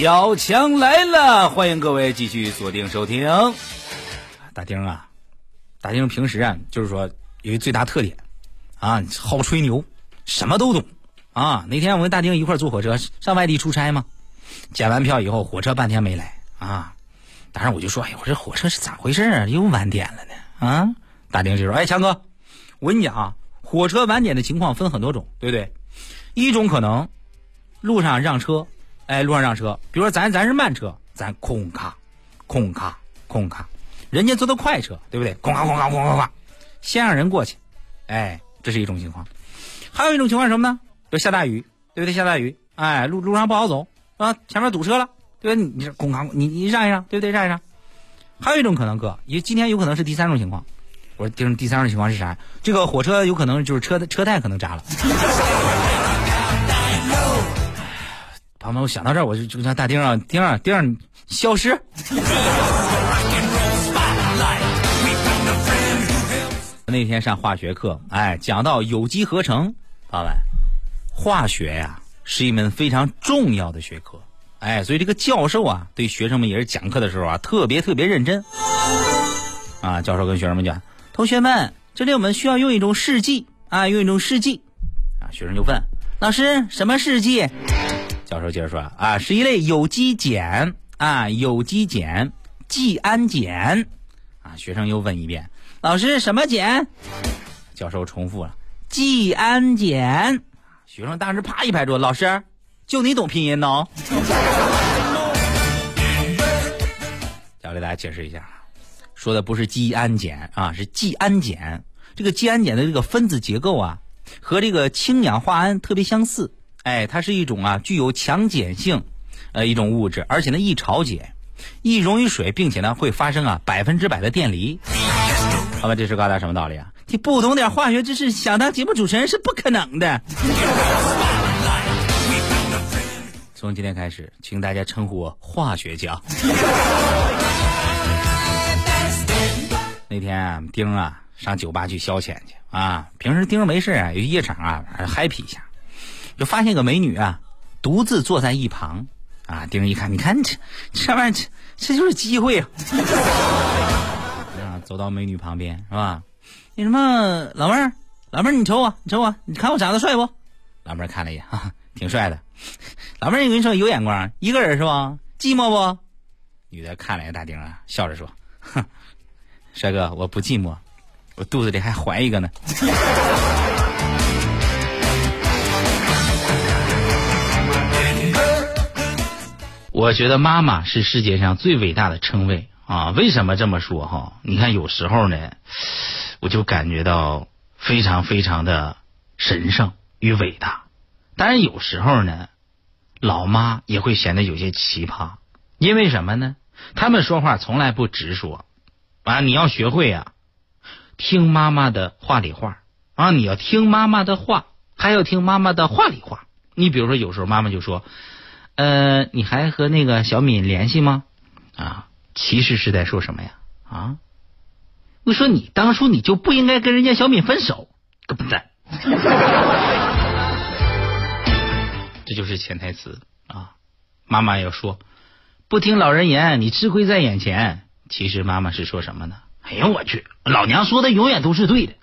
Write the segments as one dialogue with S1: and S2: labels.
S1: 小强来了，欢迎各位继续锁定收听。大丁啊，大丁平时啊，就是说有一最大特点啊，好吹牛，什么都懂啊。那天我跟大丁一块坐火车上外地出差嘛，检完票以后，火车半天没来啊。当时我就说，哎，我这火车是咋回事啊？又晚点了呢？啊？大丁就说，哎，强哥，我跟你讲啊，火车晚点的情况分很多种，对不对？一种可能路上让车。哎，路上让车，比如说咱咱是慢车，咱空卡，空卡，空卡，人家坐的快车，对不对？空卡空卡空卡空先让人过去，哎，这是一种情况。还有一种情况什么呢？就下大雨，对不对？下大雨，哎，路路上不好走啊，前面堵车了，对吧？你你空卡，你你让一让，对不对？让一让。还有一种可能，哥，也今天有可能是第三种情况。我说第第三种情况是啥？这个火车有可能就是车的车胎可能扎了。朋友们，我想到这儿，我就就像大丁啊，丁啊，丁，消失。那天上化学课，哎，讲到有机合成，朋友们，化学呀是一门非常重要的学科，哎，所以这个教授啊，对学生们也是讲课的时候啊，特别特别认真。啊，教授跟学生们讲，同学们，这里我们需要用一种试剂啊，用一种试剂。啊，学生就问老师，什么试剂？教授接着说啊，是一类有机碱啊，有机碱，季氨碱啊。学生又问一遍，老师什么碱？教授重复了，季氨碱。学生当时啪一拍桌，老师，就你懂拼音呢？教给大家解释一下，说的不是季氨碱啊，是季氨碱。这个季氨碱的这个分子结构啊，和这个氢氧化铵特别相似。哎，它是一种啊具有强碱性，呃一种物质，而且呢易潮解，易溶于水，并且呢会发生啊百分之百的电离。好吧，这是告诉大家什么道理啊？你不懂点化学知识，想当节目主持人是不可能的。从今天开始，请大家称呼我化学家。那天啊，丁啊上酒吧去消遣去啊，平时丁没事啊，有夜场啊，happy 一下。就发现个美女啊，独自坐在一旁，啊，丁一看，你看这这玩意儿，这这就是机会啊！啊，走到美女旁边是吧？那什么，老妹儿，老妹儿，你瞅我，你瞅我，你看我长得帅不？老妹儿看了一眼，哈哈，挺帅的。老妹儿，我跟你说，有眼光，一个人是吧？寂寞不？女的看了一眼大丁啊，笑着说：“哼，帅哥，我不寂寞，我肚子里还怀一个呢。”我觉得妈妈是世界上最伟大的称谓啊！为什么这么说哈？你看有时候呢，我就感觉到非常非常的神圣与伟大。当然有时候呢，老妈也会显得有些奇葩。因为什么呢？他们说话从来不直说啊！你要学会啊，听妈妈的话里话啊！你要听妈妈的话，还要听妈妈的话里话。你比如说，有时候妈妈就说。呃，你还和那个小敏联系吗？啊，其实是在说什么呀？啊，我说你当初你就不应该跟人家小敏分手，个笨蛋！这就是潜台词啊。妈妈要说不听老人言，你吃亏在眼前。其实妈妈是说什么呢？哎呀，我去，老娘说的永远都是对的。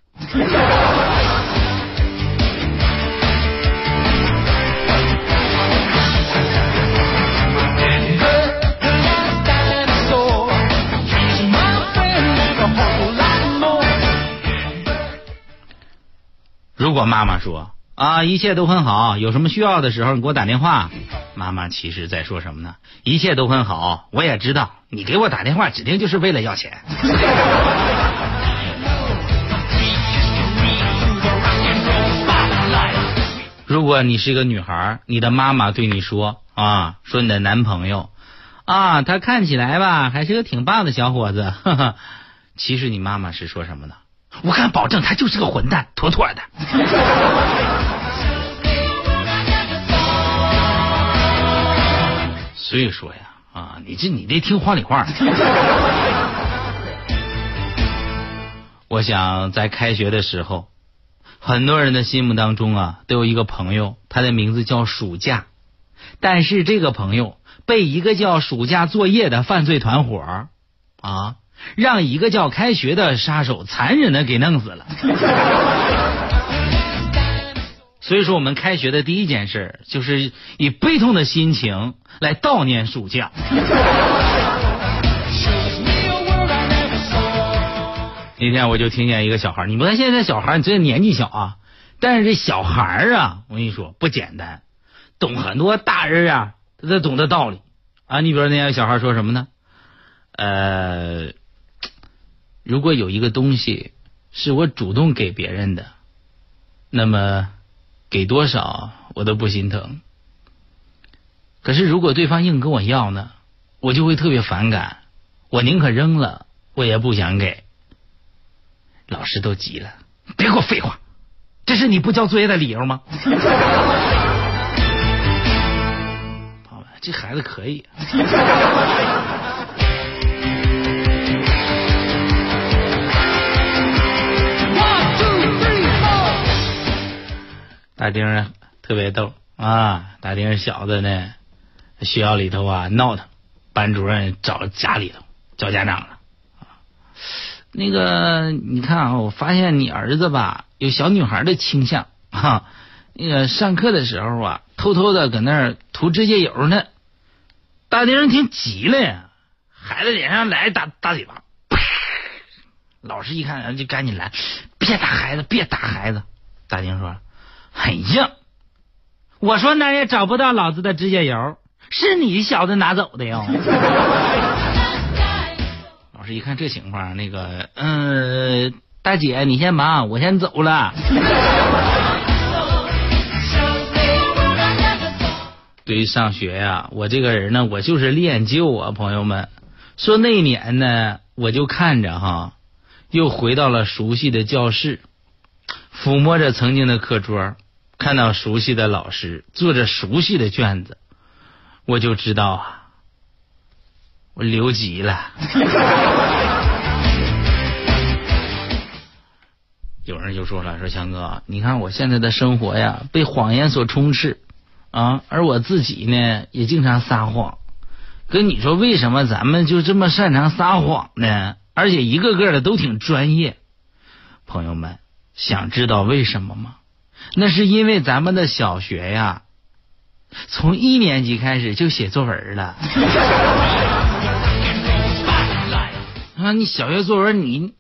S1: 如果妈妈说啊，一切都很好，有什么需要的时候你给我打电话。妈妈其实在说什么呢？一切都很好，我也知道你给我打电话指定就是为了要钱。如果你是一个女孩，你的妈妈对你说啊，说你的男朋友啊，他看起来吧还是个挺棒的小伙子，其实你妈妈是说什么呢？我敢保证，他就是个混蛋，妥妥的。所以说呀，啊，你这你得听话里话。我想在开学的时候，很多人的心目当中啊，都有一个朋友，他的名字叫暑假，但是这个朋友被一个叫暑假作业的犯罪团伙啊，让一个叫开学的杀手残忍的给弄死了。所以说，我们开学的第一件事就是以悲痛的心情来悼念暑假。那天我就听见一个小孩，你不看现在小孩，你这年纪小啊，但是这小孩啊，我跟你说不简单，懂很多大人啊，他都懂得道理啊。你比如那天小孩说什么呢？呃，如果有一个东西是我主动给别人的，那么。给多少我都不心疼，可是如果对方硬跟我要呢，我就会特别反感，我宁可扔了，我也不想给。老师都急了，别给我废话，这是你不交作业的理由吗？好吧，这孩子可以。大丁啊，特别逗啊！大丁小子呢，学校里头啊闹腾，班主任找家里头找家长了。那个，你看啊，我发现你儿子吧有小女孩的倾向哈。那个上课的时候啊，偷偷的搁那儿涂指甲油呢。大丁挺急了呀，孩子脸上来大大嘴巴，啪！老师一看就赶紧来，别打孩子，别打孩子。大丁说。很硬，我说那也找不到老子的指甲油，是你小子拿走的哟。老师一看这情况，那个，嗯，大姐你先忙，我先走了。对于上学呀，我这个人呢，我就是恋旧啊，朋友们。说那年呢，我就看着哈，又回到了熟悉的教室，抚摸着曾经的课桌。看到熟悉的老师做着熟悉的卷子，我就知道啊，我留级了。有人就说了：“说强哥，你看我现在的生活呀，被谎言所充斥啊，而我自己呢，也经常撒谎。跟你说，为什么咱们就这么擅长撒谎呢？而且一个个的都挺专业。朋友们，想知道为什么吗？”那是因为咱们的小学呀，从一年级开始就写作文了。啊，你小学作文你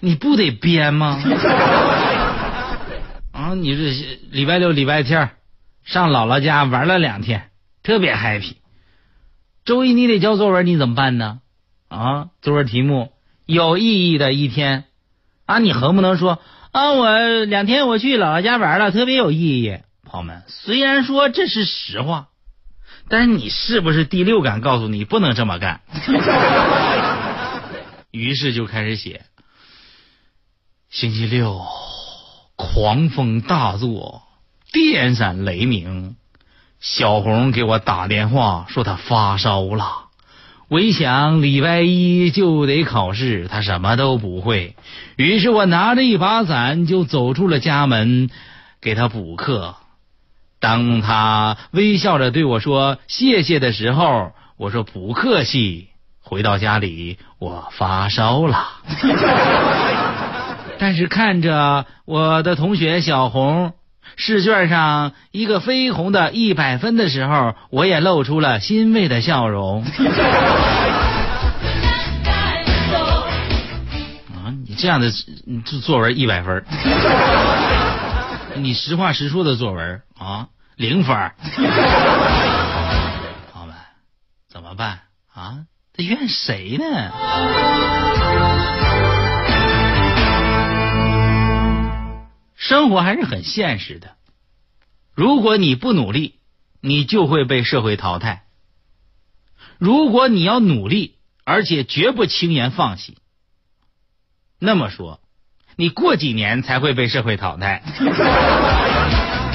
S1: 你不得编吗？啊，你这礼拜六、礼拜天上姥姥家玩了两天，特别 happy。周一你得交作文，你怎么办呢？啊，作文题目有意义的一天啊，你横不能说。啊，我两天我去姥姥家玩了，特别有意义。朋友们，虽然说这是实话，但是你是不是第六感告诉你不能这么干？于是就开始写。星期六，狂风大作，电闪雷鸣，小红给我打电话说她发烧了。我一想，礼拜一就得考试，他什么都不会。于是我拿着一把伞就走出了家门，给他补课。当他微笑着对我说谢谢的时候，我说不客气。回到家里，我发烧了。但是看着我的同学小红。试卷上一个绯红的一百分的时候，我也露出了欣慰的笑容。啊，你这样的作作文一百分，你实话实说的作文啊，零分。朋友们，怎么办啊？他怨谁呢？生活还是很现实的，如果你不努力，你就会被社会淘汰；如果你要努力，而且绝不轻言放弃，那么说，你过几年才会被社会淘汰。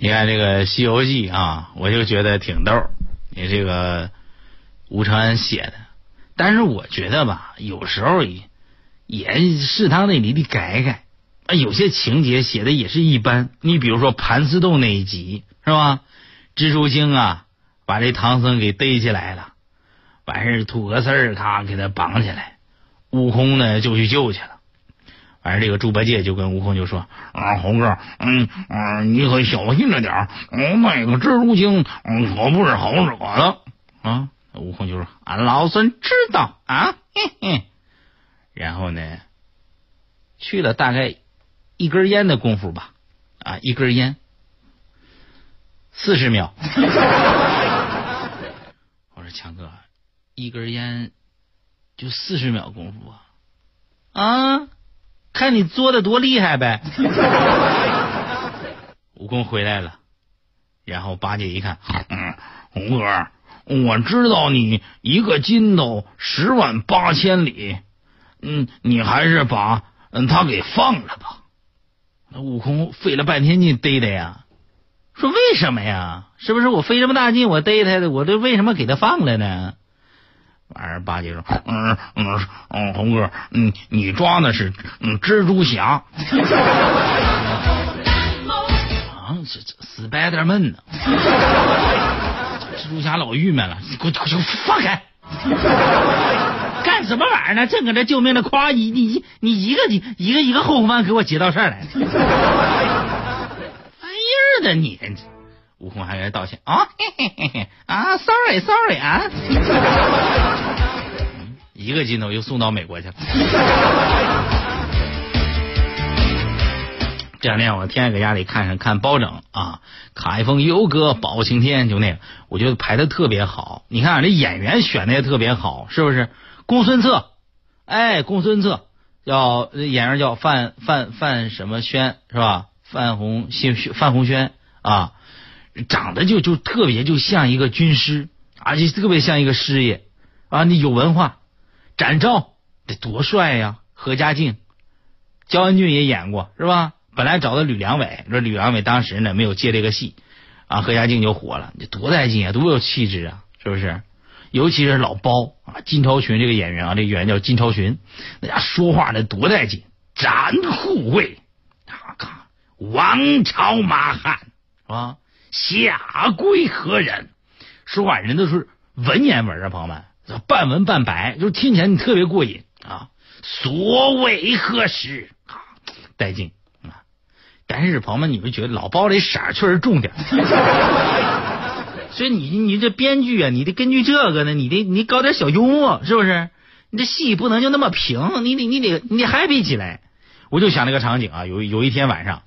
S1: 你看这个《西游记》啊，我就觉得挺逗。你这个吴承恩写的，但是我觉得吧，有时候也也适当的你得改改啊，有些情节写的也是一般。你比如说盘丝洞那一集是吧？蜘蛛精啊，把这唐僧给逮起来了，完事吐个丝儿，咔给他绑起来，悟空呢就去救去了。反正这个猪八戒就跟悟空就说：“啊，猴哥，嗯嗯，你可小心着点儿，那个蜘蛛精可不是好惹的啊。”悟空就说：“俺老孙知道啊，嘿嘿。”然后呢，去了大概一根烟的功夫吧，啊，一根烟四十秒。我说强哥，一根烟就四十秒功夫啊？啊，看你作的多厉害呗！悟空回来了，然后八戒一看，嗯，红哥。我知道你一个筋斗十万八千里，嗯，你还是把嗯他给放了吧。那悟空费了半天劲逮他呀，说为什么呀？是不是我费这么大劲我逮他的，我这为什么给他放了呢？完事八戒说，嗯嗯嗯，红哥，嗯，你抓的是嗯蜘蛛侠。啊，这这死白点闷呢？蜘蛛侠老郁闷了，你给我给我放开！干什么玩意儿呢？正搁这救命呢，夸你你你一个一个一个后方给我接到这儿来，玩意儿的你！悟空还给他道歉啊，嘿嘿嘿嘿啊，sorry sorry 啊，一个镜头又送到美国去了。这两天我天天搁家里看上看包拯啊，卡一封游哥包青天就那个，我觉得排的特别好。你看这演员选的也特别好，是不是？公孙策，哎，公孙策叫演员叫范范范什么轩是吧？范红新范红轩啊，长得就就特别就像一个军师，而且特别像一个师爷啊，你有文化。展昭得多帅呀！何家劲，焦恩俊也演过是吧？本来找的吕良伟，说吕良伟当时呢没有接这个戏，啊，何家劲就火了，这多带劲啊，多有气质啊，是不是？尤其是老包啊，金超群这个演员啊，这演员叫金超群，那家说话那多带劲，斩护卫，啊咔，王朝马汉是吧？下跪何人？说话人都是文言文啊，朋友们，半文半白，就听起来你特别过瘾啊。所为何事？啊，带劲啊。但是朋友们，你们觉得老包这色儿确实重点，所以你你这编剧啊，你得根据这个呢，你得你搞点小幽默，是不是？你这戏不能就那么平，你得你得你得 happy 起来。我就想那个场景啊，有有一天晚上，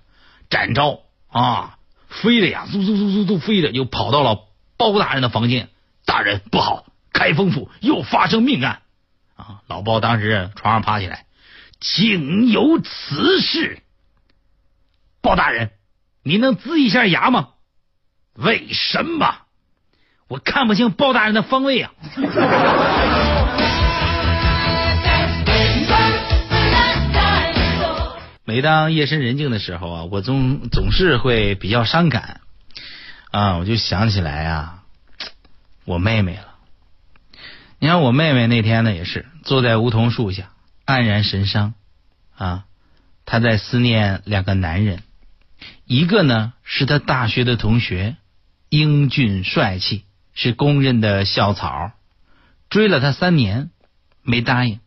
S1: 展昭啊飞的呀，嗖嗖嗖嗖嗖飞的，就跑到了包大人的房间。大人不好，开封府又发生命案啊！老包当时床上爬起来，竟有此事。包大人，你能呲一下牙吗？为什么？我看不清包大人的方位啊！每当夜深人静的时候啊，我总总是会比较伤感啊，我就想起来啊，我妹妹了。你看我妹妹那天呢，也是坐在梧桐树下黯然神伤啊，她在思念两个男人。一个呢是她大学的同学，英俊帅气，是公认的校草，追了他三年没答应。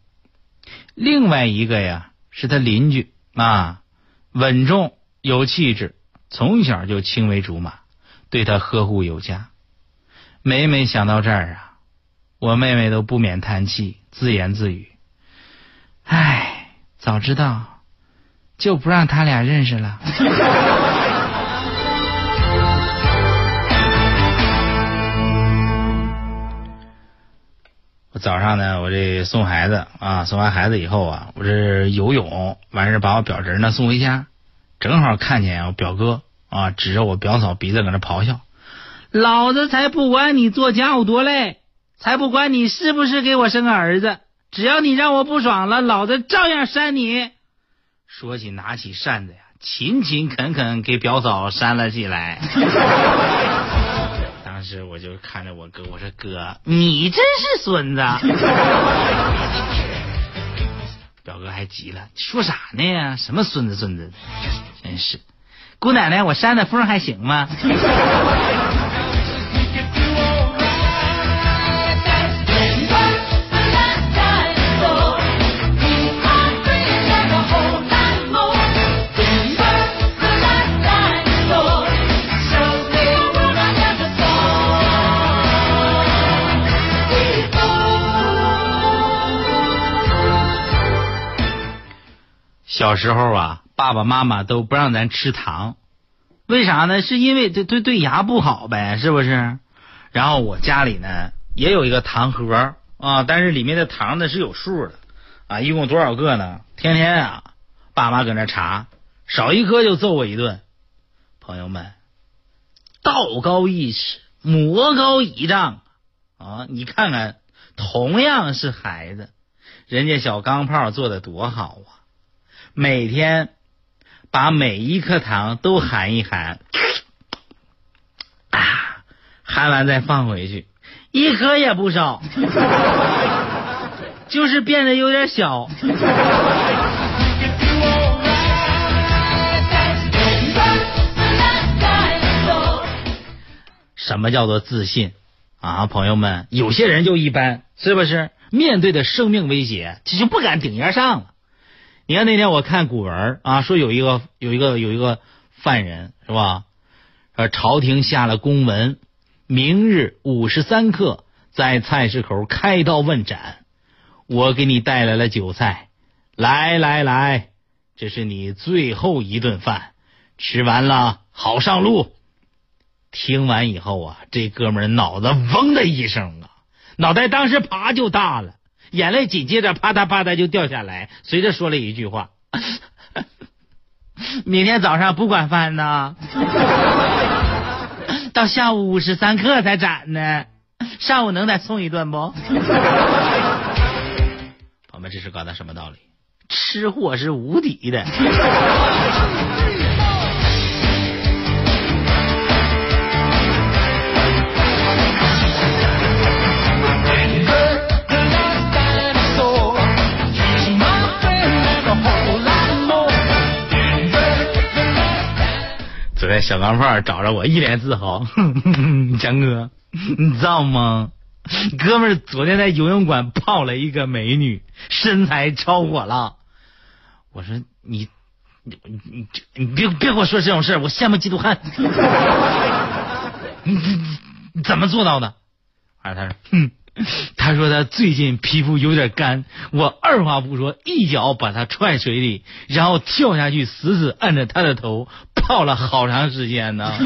S1: 另外一个呀是他邻居啊，稳重有气质，从小就青梅竹马，对他呵护有加。每每想到这儿啊，我妹妹都不免叹气，自言自语：“唉，早知道就不让他俩认识了。”我早上呢，我这送孩子啊，送完孩子以后啊，我这游泳完事把我表侄呢送回家，正好看见我表哥啊，指着我表嫂鼻子搁那咆哮：“老子才不管你做家务多累，才不管你是不是给我生个儿子，只要你让我不爽了，老子照样扇你。”说起拿起扇子呀，勤勤恳恳给表嫂扇了起来。当时我就看着我哥，我说哥，你真是孙子。表哥还急了，说啥呢？什么孙子孙子的，真是。姑奶奶，我扇的风还行吗？小时候啊，爸爸妈妈都不让咱吃糖，为啥呢？是因为这对对牙不好呗，是不是？然后我家里呢也有一个糖盒啊，但是里面的糖呢是有数的啊，一共多少个呢？天天啊，爸妈搁那查，少一颗就揍我一顿。朋友们，道高一尺，魔高一丈啊！你看看，同样是孩子，人家小钢炮做的多好啊！每天把每一颗糖都含一含，啊，含完再放回去，一颗也不少，就是变得有点小。什么叫做自信啊，朋友们？有些人就一般，是不是？面对的生命威胁，这就不敢顶烟上了。你看那天我看古文啊，说有一个有一个有一个犯人是吧？呃，朝廷下了公文，明日午时三刻在菜市口开刀问斩。我给你带来了酒菜，来来来，这是你最后一顿饭，吃完了好上路。听完以后啊，这哥们脑子嗡的一声啊，脑袋当时啪就大了。眼泪紧接着啪嗒啪嗒就掉下来，随着说了一句话：“ 明天早上不管饭呢，到下午五时三刻才斩呢，上午能再送一顿不？” 朋友们，这是搞的什么道理？吃货是无敌的。小钢炮找着我，一脸自豪。强哥，你知道吗？哥们儿昨天在游泳馆泡了一个美女，身材超火了。我说你你你你别别跟我说这种事我羡慕嫉妒恨。你你怎么做到的？啊，他说，哼。他说他最近皮肤有点干，我二话不说，一脚把他踹水里，然后跳下去，死死按着他的头，泡了好长时间呢。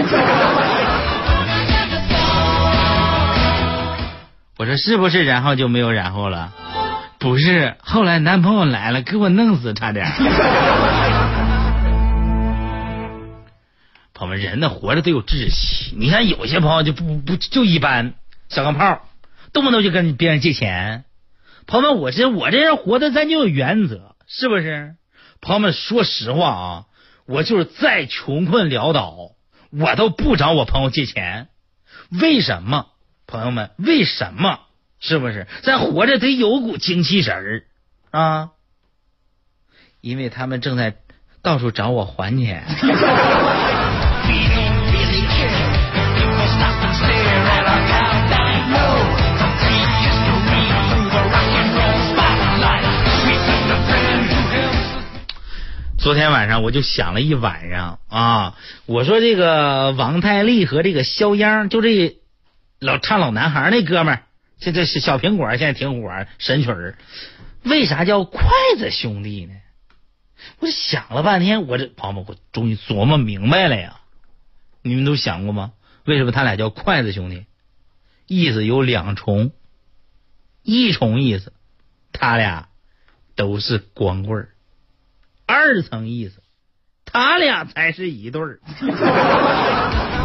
S1: 我说是不是，然后就没有然后了？不是，后来男朋友来了，给我弄死差点。朋友们，人呢活着得有志气，你看有些朋友就不不就一般，小钢炮。动不动就跟别人借钱，朋友们，我这我这人活的咱就有原则，是不是？朋友们，说实话啊，我就是再穷困潦倒，我都不找我朋友借钱。为什么？朋友们，为什么？是不是？咱活着得有股精气神儿啊！因为他们正在到处找我还钱。昨天晚上我就想了一晚上啊，我说这个王太利和这个肖央，就这老唱老男孩那哥们儿，现在小苹果，现在挺火，神曲儿，为啥叫筷子兄弟呢？我想了半天，我这朋友们，我终于琢磨明白了呀！你们都想过吗？为什么他俩叫筷子兄弟？意思有两重，一重意思，他俩都是光棍儿。二层意思，他俩才是一对儿。